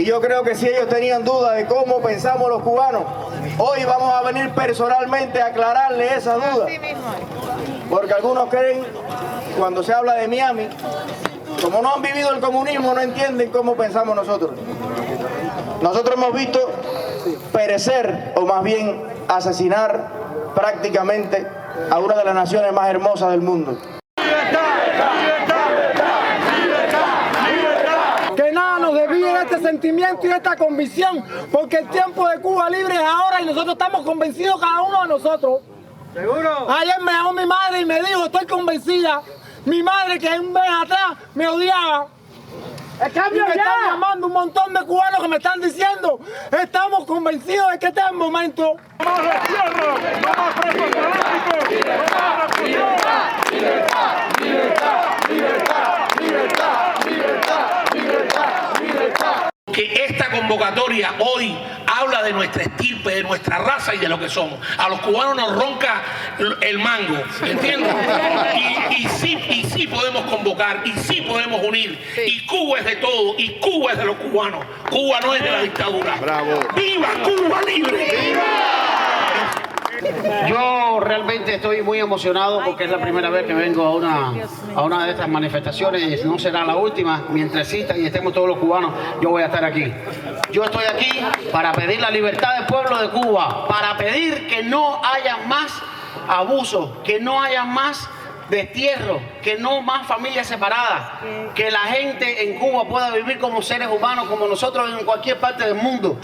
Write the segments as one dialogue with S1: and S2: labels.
S1: Y yo creo que si ellos tenían dudas de cómo pensamos los cubanos, hoy vamos a venir personalmente a aclararle esa duda. Porque algunos creen, cuando se habla de Miami, como no han vivido el comunismo, no entienden cómo pensamos nosotros. Nosotros hemos visto perecer, o más bien asesinar prácticamente a una de las naciones más hermosas del mundo.
S2: Que nada nos desvíe este sentimiento y esta convicción, porque el tiempo de Cuba libre es ahora y nosotros estamos convencidos cada uno de nosotros. ¿Seguro? Ayer me llamó mi madre y me dijo, estoy convencida. Mi madre que un mes atrás me odiaba. y me están llamando un montón de cubanos que me están diciendo, estamos convencidos de que este es el momento. ¡Vamos a tierra! ¡Vamos presos políticos! ¡Vamos a
S3: convocatoria hoy habla de nuestra estirpe, de nuestra raza y de lo que somos. A los cubanos nos ronca el mango, ¿entiendes? Y, sí, y sí podemos convocar, y sí podemos unir. Y Cuba es de todo, y Cuba es de los cubanos. Cuba no es de la dictadura.
S4: ¡Bravo!
S3: ¡Viva Cuba libre!
S5: Yo realmente estoy muy emocionado porque es la primera vez que vengo a una, a una de estas manifestaciones no será la última. Mientras existan y estemos todos los cubanos, yo voy a estar aquí. Yo estoy aquí para pedir la libertad del pueblo de Cuba, para pedir que no haya más abusos, que no haya más destierro, que no más familias separadas, que la gente en Cuba pueda vivir como seres humanos, como nosotros en cualquier parte del mundo.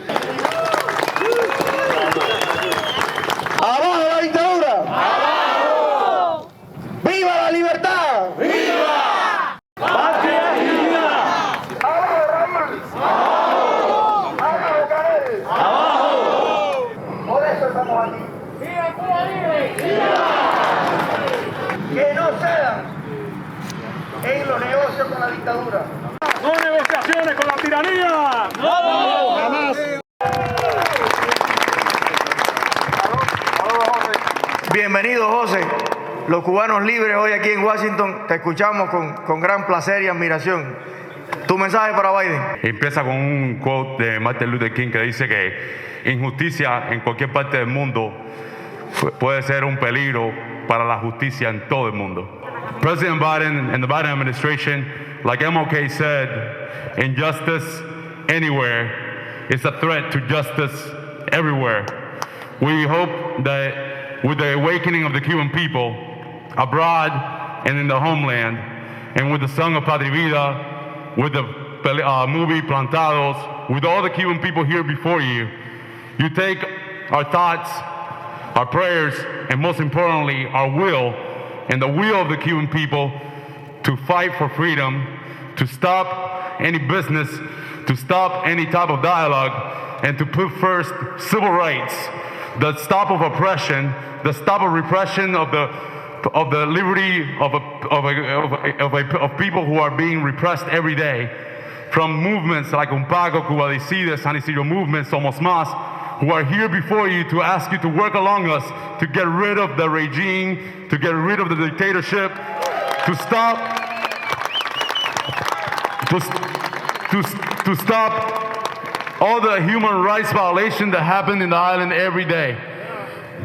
S1: ¡Abajo la dictadura!
S6: ¡Abajo!
S1: ¡Viva la libertad!
S6: ¡Viva! ¡Patria
S1: ¡Abajo! Por eso estamos aquí. ¡Viva Cuba libre! Que no cedan en los negocios con la dictadura.
S2: No negociaciones con la tiranía.
S1: No,
S2: jamás.
S1: Bienvenido José. Los cubanos libres hoy aquí en Washington te escuchamos con, con gran placer y admiración. Tu mensaje para Biden.
S7: Empieza con un quote de Martin Luther King que dice que injusticia en cualquier parte del mundo puede ser un peligro para la justicia en todo el mundo. President Biden and the Biden administration, like MLK said, injustice anywhere is a threat to justice everywhere. We hope that with the awakening of the Cuban people abroad and in the homeland, and with the song of Padre Vida, with the uh, movie Plantados, with all the Cuban people here before you, you take our thoughts, our prayers, and most importantly, our will, and the will of the Cuban people to fight for freedom, to stop any business, to stop any type of dialogue, and to put first civil rights, the stop of oppression, the stop of repression of the of the liberty of, a, of, a, of, a, of, a, of people who are being repressed every day. From movements like Umpago, Cuba Decide, San Isidro movement, Somos Más, who are here before you to ask you to work along us to get rid of the regime, to get rid of the dictatorship, to stop to, to, to stop all the human rights violations that happen in the island every day.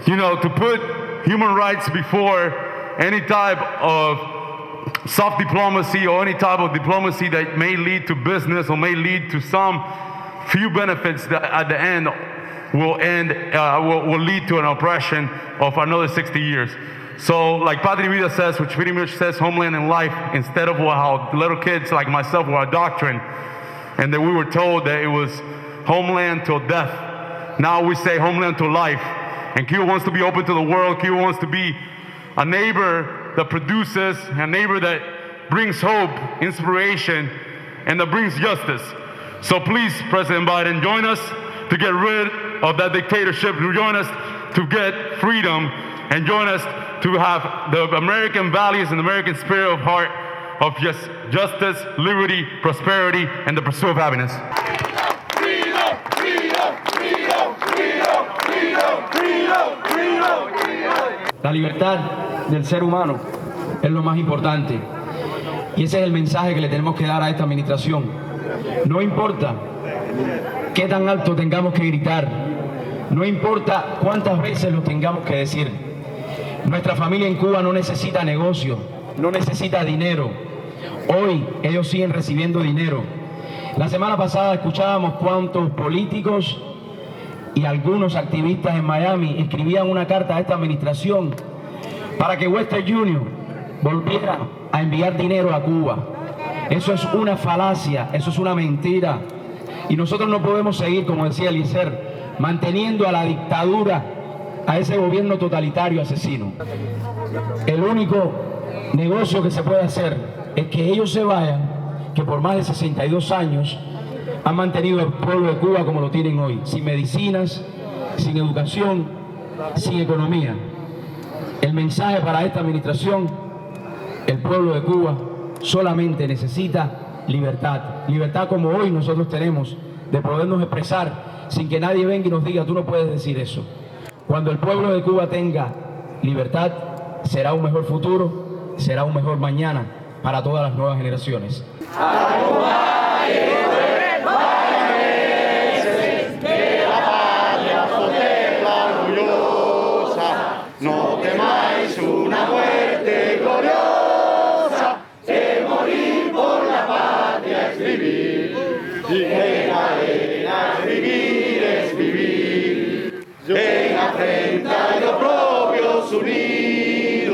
S7: You know, to put human rights before any type of soft diplomacy or any type of diplomacy that may lead to business or may lead to some few benefits that at the end will end uh, will, will lead to an oppression of another 60 years. So, like Padre Vida says, which pretty much says homeland and life, instead of how little kids like myself were a doctrine, and that we were told that it was homeland till death. Now we say homeland to life. And Cuba wants to be open to the world. Cuba wants to be a neighbor that produces, a neighbor that brings hope, inspiration, and that brings justice. So please, President Biden, join us to get rid of that dictatorship. Join us to get freedom, and join us to have the American values and American spirit of heart of just justice, liberty, prosperity, and the pursuit of happiness.
S8: La libertad del ser humano es lo más importante. Y ese es el mensaje que le tenemos que dar a esta administración. No importa qué tan alto tengamos que gritar, no importa cuántas veces lo tengamos que decir. Nuestra familia en Cuba no necesita negocio, no necesita dinero. Hoy ellos siguen recibiendo dinero. La semana pasada escuchábamos cuántos políticos y algunos activistas en Miami escribían una carta a esta administración para que Western Union volviera a enviar dinero a Cuba. Eso es una falacia, eso es una mentira. Y nosotros no podemos seguir, como decía Eliezer, manteniendo a la dictadura, a ese gobierno totalitario asesino. El único negocio que se puede hacer es que ellos se vayan, que por más de 62 años han mantenido el pueblo de Cuba como lo tienen hoy, sin medicinas, sin educación, sin economía. El mensaje para esta administración, el pueblo de Cuba solamente necesita libertad. Libertad como hoy nosotros tenemos de podernos expresar sin que nadie venga y nos diga, tú no puedes decir eso. Cuando el pueblo de Cuba tenga libertad, será un mejor futuro, será un mejor mañana para todas las nuevas generaciones.
S6: En afrenta y oprobios unir.